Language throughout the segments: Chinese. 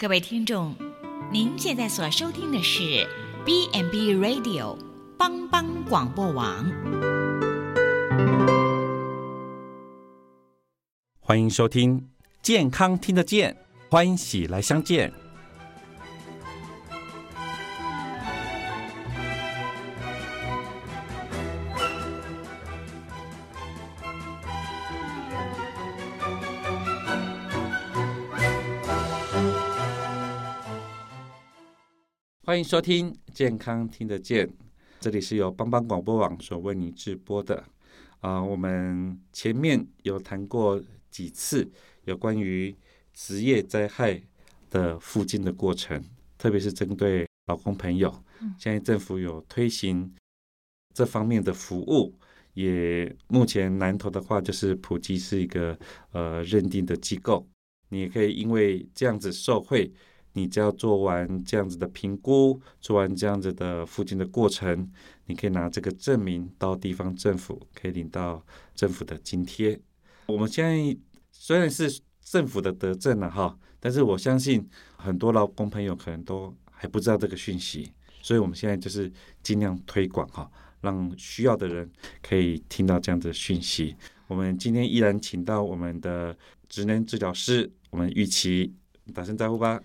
各位听众，您现在所收听的是 B n B Radio 帮帮广播网。欢迎收听健康听得见，欢喜来相见。欢迎收听健康听得见，这里是由帮帮广播网所为你直播的。啊、我们前面有谈过几次有关于职业灾害的附近的过程，特别是针对劳工朋友。现在政府有推行这方面的服务，也目前南投的话就是普及是一个呃认定的机构，你也可以因为这样子受惠。你只要做完这样子的评估，做完这样子的附近的过程，你可以拿这个证明到地方政府，可以领到政府的津贴。我们现在虽然是政府的德政了哈，但是我相信很多劳工朋友可能都还不知道这个讯息，所以我们现在就是尽量推广哈，让需要的人可以听到这样的讯息。我们今天依然请到我们的职能治疗师，我们玉琪，打声招呼吧。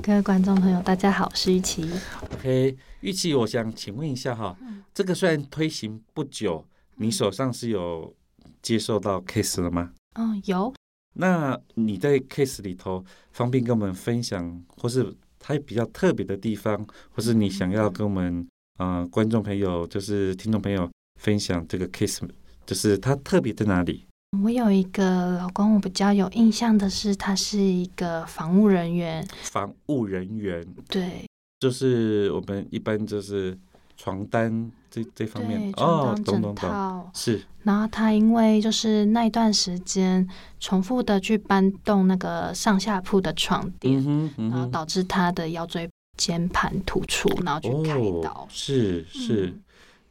各位观众朋友，大家好，我是玉琪。OK，玉琪，我想请问一下哈，这个虽然推行不久，你手上是有接受到 case 了吗？嗯，有，那你在 case 里头方便跟我们分享，或是它比较特别的地方，或是你想要跟我们呃观众朋友，就是听众朋友分享这个 case，就是它特别在哪里？我有一个老公，我比较有印象的是，他是一个防务人员，防务人员，对就是我们一般就是床单这这方面，哦床，单枕懂懂懂，套。是然后他因为就是那一段时间重复的去搬动那个上下铺的床垫，嗯嗯。然后导致他的腰椎间盘突出，然后去开刀。哦、是是，嗯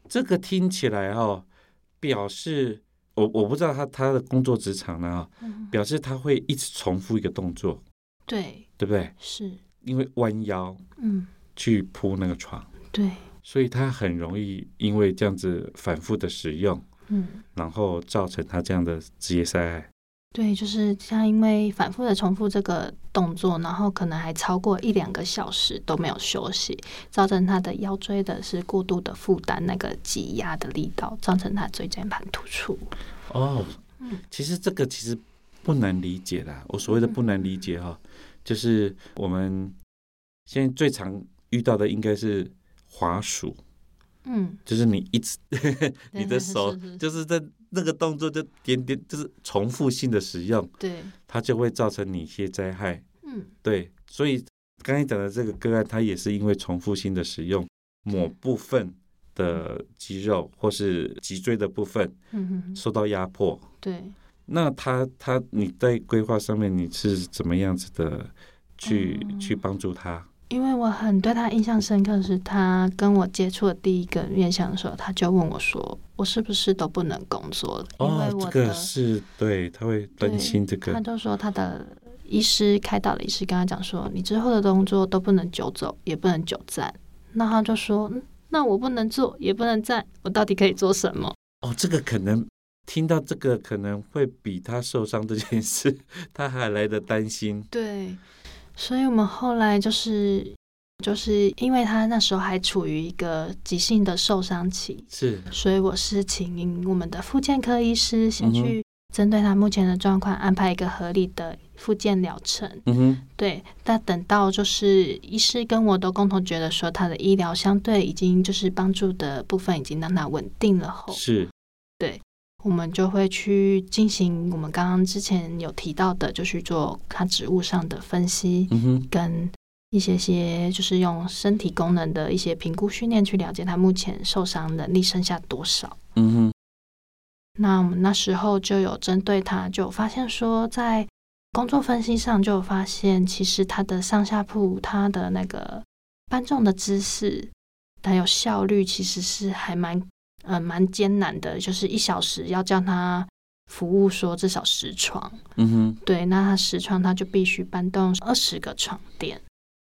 这个听起来哦，表示我我不知道他他的工作职场呢、表示他会一直重复一个动作，对，对不对？是，因为弯腰嗯，去铺那个床，对，所以他很容易因为这样子反复的使用，嗯。然后造成他这样的职业灾害。对，就是像因为反复的重复这个动作，然后可能还超过一两个小时都没有休息，造成他的腰椎的是过度的负担，那个挤压的力道，造成他椎间盘突出。哦嗯，其实这个其实不难理解啦。我所谓的不难理解哈、就是我们现在最常遇到的应该是滑鼠，嗯，就是你一直 你的手就是在那个动作就点点，就是重复性的使用，对，它就会造成你一些灾害。嗯，对，所以刚才讲的这个个案，它也是因为重复性的使用某部分的肌肉或是脊椎的部分嗯哼哼，受到压迫。对，那他他你在规划上面你是怎么样子的去、嗯去帮助他？因为我很对他印象深刻，是他跟我接触的第一个面相的时候，他就问我说：“我是不是都不能工作了？”因为哦，我这的个是对，他会担心这个。他就说他的医师开导的医师跟他讲说，你之后的工作都不能久走，也不能久站。那他就说，嗯，那我不能坐，也不能站，我到底可以做什么？哦，这个可能听到这个可能会比他受伤这件事，他还来的担心。对，所以我们后来就是就是因为他那时候还处于一个急性的受伤期，是，所以我是请我们的复健科医师先去针对他目前的状况安排一个合理的复健疗程。嗯哼，对，但等到就是医师跟我都共同觉得说他的医疗相对已经就是帮助的部分已经让他稳定了后，是，我们就会去进行我们刚刚之前有提到的，就去做他植物上的分析，跟一些些就是用身体功能的一些评估训练去了解他目前受伤能力剩下多少。嗯哼，那我们那时候就有针对他，就有发现说，在工作分析上就有发现，其实他的上下铺，他的那个搬重的姿势，还有效率，其实是还蛮呃蛮艰难的，就是一小时要叫他服务说至少十床，嗯哼，对，那他十床他就必须搬动二十个床垫，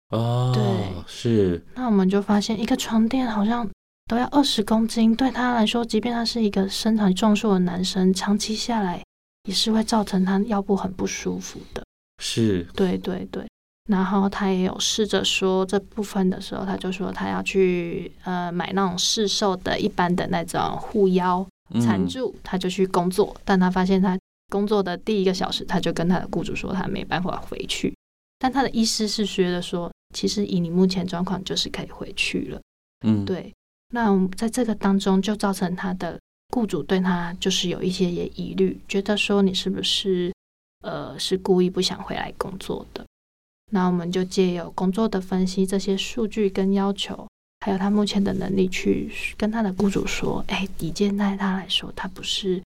哦，对是，那我们就发现一个床垫好像都要二十公斤，对他来说，即便他是一个身材壮硕的男生，长期下来也是会造成他腰部很不舒服的。是，对对对。然后他也有试着说这部分的时候，他就说他要去呃买那种市售的一般的那种护腰缠嗯住，他就去工作。但他发现他工作的第一个小时，他就跟他的雇主说他没办法回去。但他的医师是觉得说，其实以你目前状况，就是可以回去了。嗯，对，那在这个当中就造成他的雇主对他就是有一些些疑虑，觉得说你是不是呃是故意不想回来工作的？那我们就借由工作的分析这些数据跟要求，还有他目前的能力去跟他的雇主说，哎，以现在他来说，他不是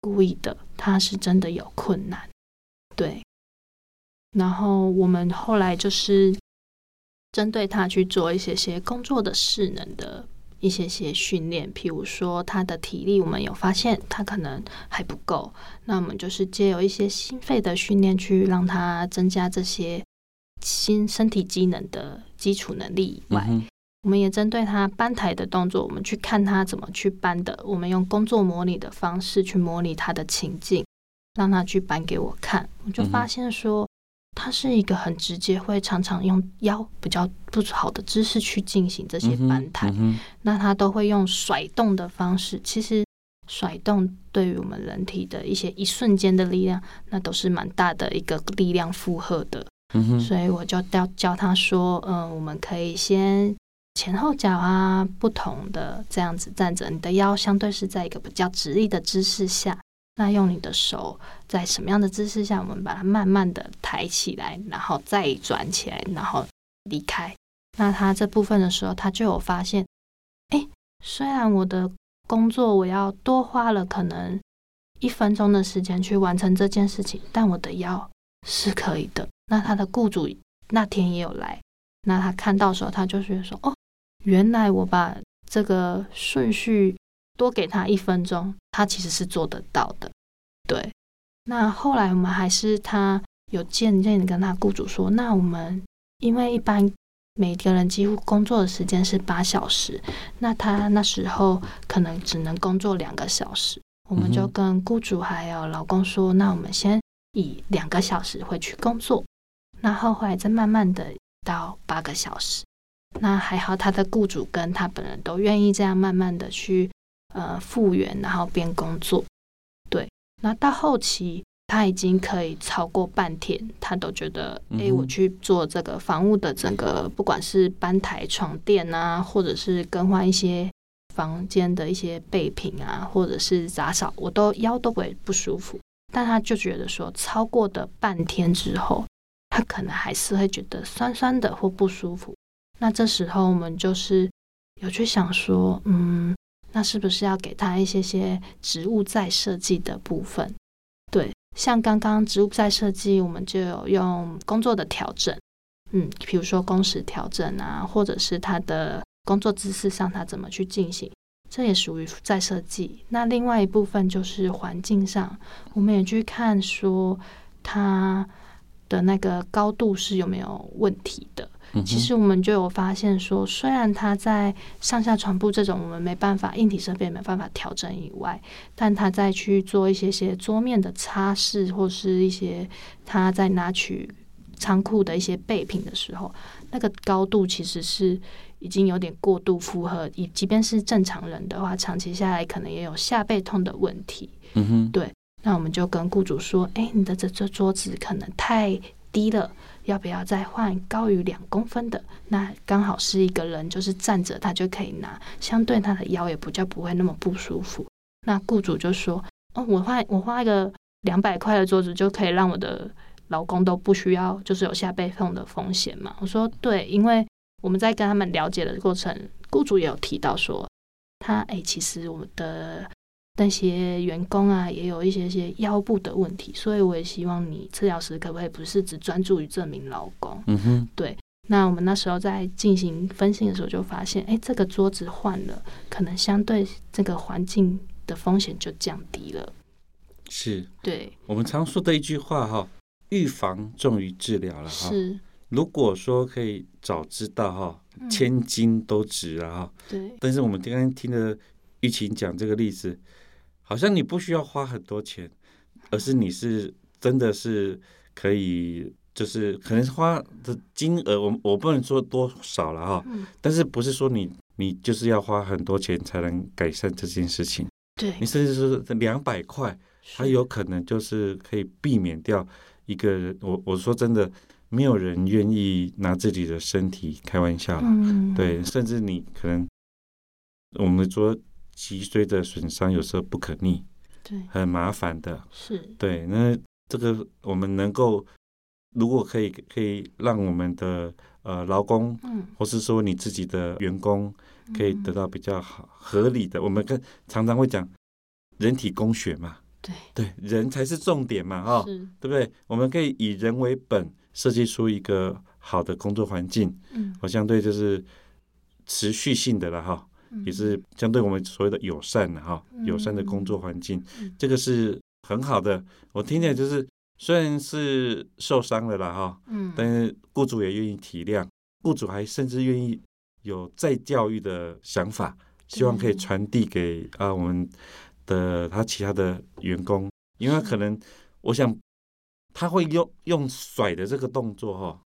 故意的，他是真的有困难，对。然后我们后来就是针对他去做一些些工作的势能的一些些训练，譬如说他的体力，我们有发现他可能还不够，那我们就是借由一些心肺的训练去让他增加这些新身体机能的基础能力以外，嗯我们也针对他搬台的动作，我们去看他怎么去搬的。我们用工作模拟的方式去模拟他的情境，让他去搬给我看。我就发现说，他是一个很直接，会常常用腰比较不好的姿势去进行这些搬台。那他都会用甩动的方式。其实甩动对于我们人体的一些一瞬间的力量，那都是蛮大的一个力量负荷的。所以我就教教他说，嗯，我们可以先前后脚啊，不同的这样子站着，你的腰相对是在一个比较直立的姿势下，那用你的手在什么样的姿势下，我们把它慢慢的抬起来，然后再转起来，然后离开。那他这部分的时候，他就有发现，哎，虽然我的工作我要多花了可能一分钟的时间去完成这件事情，但我的腰是可以的。那他的雇主那天也有来，那他看到的时候，他就觉得说，哦，原来我把这个顺序多给他一分钟，他其实是做得到的。对，那后来我们还是他有渐渐的跟他雇主说，那我们因为一般每个人几乎工作的时间是八小时，那他那时候可能只能工作两个小时，我们就跟雇主还有老公说，那我们先以两个小时回去工作，那后来再慢慢的到八个小时。那还好，他的雇主跟他本人都愿意这样慢慢的去呃复原，然后边工作。对，那到后期他已经可以超过半天，他都觉得，哎，我去做这个房屋的整个，不管是搬台床垫啊，或者是更换一些房间的一些备品啊，或者是杂扫，我都腰都不会不舒服。但他就觉得说，超过的半天之后，他可能还是会觉得酸酸的或不舒服。那这时候我们就是有去想说，嗯，那是不是要给他一些些植物再设计的部分？对，像刚刚植物再设计，我们就有用工作的调整，嗯，比如说工时调整啊，或者是他的工作姿势上他怎么去进行，这也属于再设计。那另外一部分就是环境上，我们也去看说他的那个高度是有没有问题的。嗯其实我们就有发现说，虽然他在上下床铺这种我们没办法硬体设备没办法调整以外，但他在去做一些些桌面的擦拭，或是一些他在拿取仓库的一些备品的时候，那个高度其实是已经有点过度负荷，以即便是正常人的话，长期下来可能也有下背痛的问题。嗯哼，对，那我们就跟雇主说，哎，你的这这桌子可能太低了，要不要再换高于两公分的？那刚好是一个人就是站着，他就可以拿，相对他的腰也比较不会那么不舒服。那雇主就说，哦，我花我花一个两百块的桌子就可以让我的老公都不需要，就是有下背痛的风险嘛？我说对，因为我们在跟他们了解的过程，雇主也有提到说，他哎，其实我们的那些员工啊，也有一些些腰部的问题，所以我也希望你治疗师可不可以不是只专注于这名劳工？嗯哼，对那我们那时候在进行分析的时候，就发现，哎，这个桌子换了，可能相对这个环境的风险就降低了。是对，我们常说的一句话哈，预防重于治疗了哈。是，如果说可以早知道哈，嗯千金都值了哈。对，但是我们刚刚听了玉琴讲这个例子，好像你不需要花很多钱，而是你是真的是可以，就是可能花的金额，我我不能说多少了哈，嗯，但是不是说你你就是要花很多钱才能改善这件事情，对。你，甚至是两百块，它有可能就是可以避免掉一个人，我我说真的，没有人愿意拿自己的身体开玩笑啦。嗯，对，甚至你可能我们说脊椎的损伤有时候不可逆，对，很麻烦的。是，对，那这个我们能够，如果可以可以让我们的呃劳工，嗯，或是说你自己的员工，可以得嗯到比较好合理的，我们跟常常会讲人体工学嘛，对，对，人才是重点嘛，哈、是，对不对？我们可以以人为本，设计出一个好的工作环境，嗯，我相对就是持续性的了哈，嗯也是相对我们所谓的友善的哈，友善的工作环境嗯，这个是很好的。我听起来就是虽然是受伤了啦哈，嗯，但是雇主也愿意体谅，雇主还甚至愿意有再教育的想法，希望可以传递给啊我们的他其他的员工，因为他可能我想他会用用甩的这个动作哈，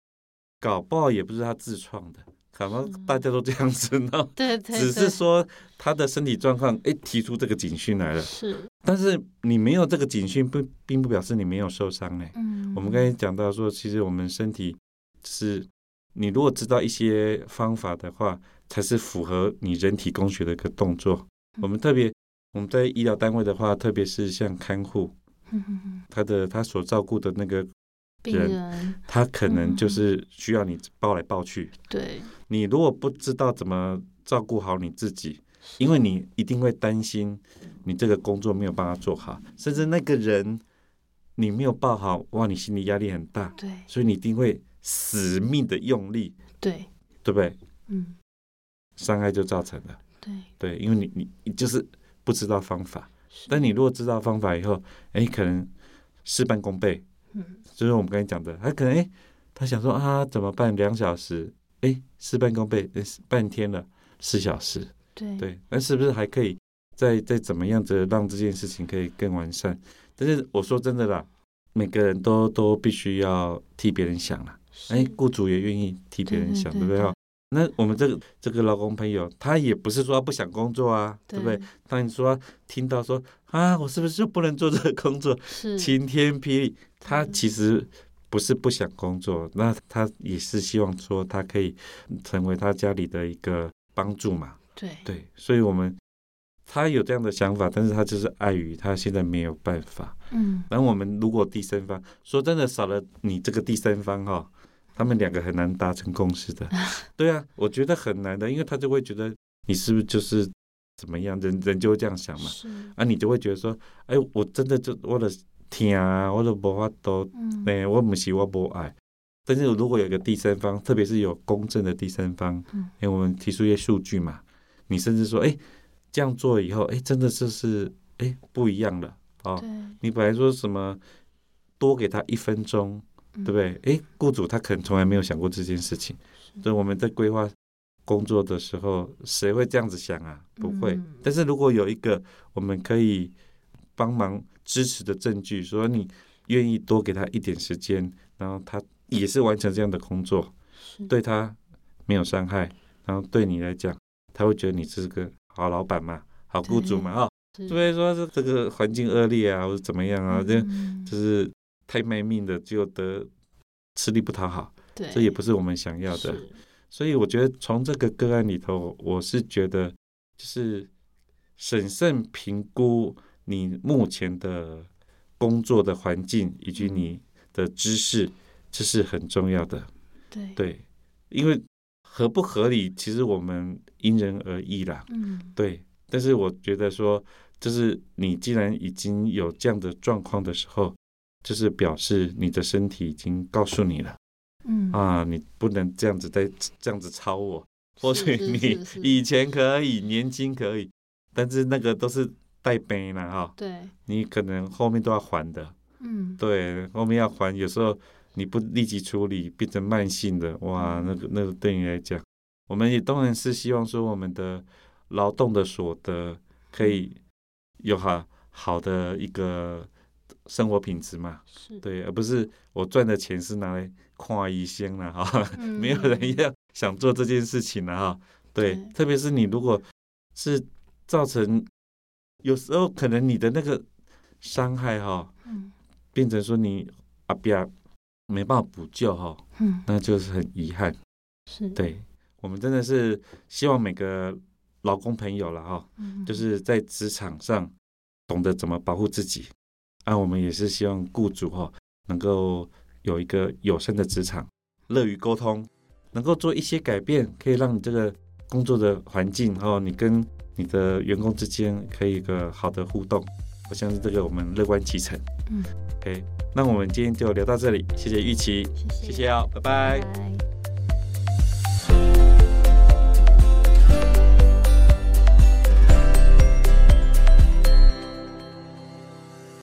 搞不好也不是他自创的，可能大家都这样子呢。对对，只是说他的身体状况，哎，提出这个警讯来了，是，但是你没有这个警讯，不并不表示你没有受伤呢。嗯，我们刚才讲到说，其实我们身体是，你如果知道一些方法的话，才是符合你人体工学的一个动作。我们特别我们在医疗单位的话，特别是像看护，他的他所照顾的那个，病人人，他可能嗯就是需要你抱来抱去。对，你如果不知道怎么照顾好你自己，因为你一定会担心你这个工作没有办法做好，甚至那个人你没有抱好，哇，你心理压力很大。对所以你一定会死命的用力，对，对不对？嗯，伤害就造成了。对，对，因为你你你就是不知道方法，但你如果知道方法以后，哎，可能事半功倍。嗯就是我们刚才讲的，他可能哎，他想说啊，怎么办？两小时，哎，事半功倍，诶半天了，四小时，对对，那是不是还可以再再怎么样子让这件事情可以更完善？但是我说真的啦，每个人都都必须要替别人想啦。是哎，雇主也愿意替别人想，对不对？哈，那我们这个这个劳工朋友，他也不是说不想工作啊，对不对？当你说听到说啊，我是不是就不能做这个工作？是晴天霹雳，他其实不是不想工作，那他也是希望说他可以成为他家里的一个帮助嘛。对对，所以我们他有这样的想法，但是他就是碍于他现在没有办法。嗯然后我们如果第三方说真的少了你这个第三方哈、他们两个很难达成共识的。对啊，我觉得很难的，因为他就会觉得你是不是就是怎么样，人人就会这样想嘛。是啊，你就会觉得说，哎，我真的就我的听啊，我都无法度，嗯哎，我不是我不爱。但是如果有一个第三方，特别是有公正的第三方，嗯哎，我们提出一些数据嘛，你甚至说，哎，这样做以后，哎，真的就是哎不一样了哦。对你本来说什么多给他一分钟，嗯对不对？哎，雇主他可能从来没有想过这件事情，所以我们在规划工作的时候，谁会这样子想啊？不会。嗯但是如果有一个我们可以帮忙支持的证据，说你愿意多给他一点时间，然后他也是完成这样的工作，对他没有伤害，然后对你来讲，他会觉得你是个好老板嘛，好雇主嘛，哈、是除非说是这个环境恶劣啊，或者怎么样啊，这嗯就是太卖命的，就得吃力不讨好，对这也不是我们想要的。是所以我觉得从这个个案里头，我是觉得就是审慎评估你目前的工作的环境以及你的知识，这是很重要的。对对，因为合不合理，其实我们因人而异啦。嗯对，但是我觉得说，就是你既然已经有这样的状况的时候，就是表示你的身体已经告诉你了嗯。啊，你不能这样子再这样子抄我。或许你以前可以，年轻可以，但是那个都是带背了哈，对。你可能后面都要还的。嗯。对，后面要还，有时候你不立即处理，变成慢性的，哇，那个那个对你来讲，我们也当然是希望说我们的劳动的所得可以有好好的一个生活品质嘛，是，对，而不是我赚的钱是拿来跨医生了哈，嗯。没有人要想做这件事情了哈，对，对。特别是你如果是造成有时候可能你的那个伤害哈，嗯。变成说你阿比亚没办法补救哈，嗯，那就是很遗憾。是，对我们真的是希望每个老公朋友了哈，嗯，就是在职场上懂得怎么保护自己。啊，我们也是希望雇主哈能够有一个友善的职场，乐于沟通，能够做一些改变，可以让你这个工作的环境哈，你跟你的员工之间可以一个好的互动。我相信这个我们乐观其成。嗯，OK，那我们今天就聊到这里，谢谢玉琪，谢谢，谢谢哦，拜拜拜拜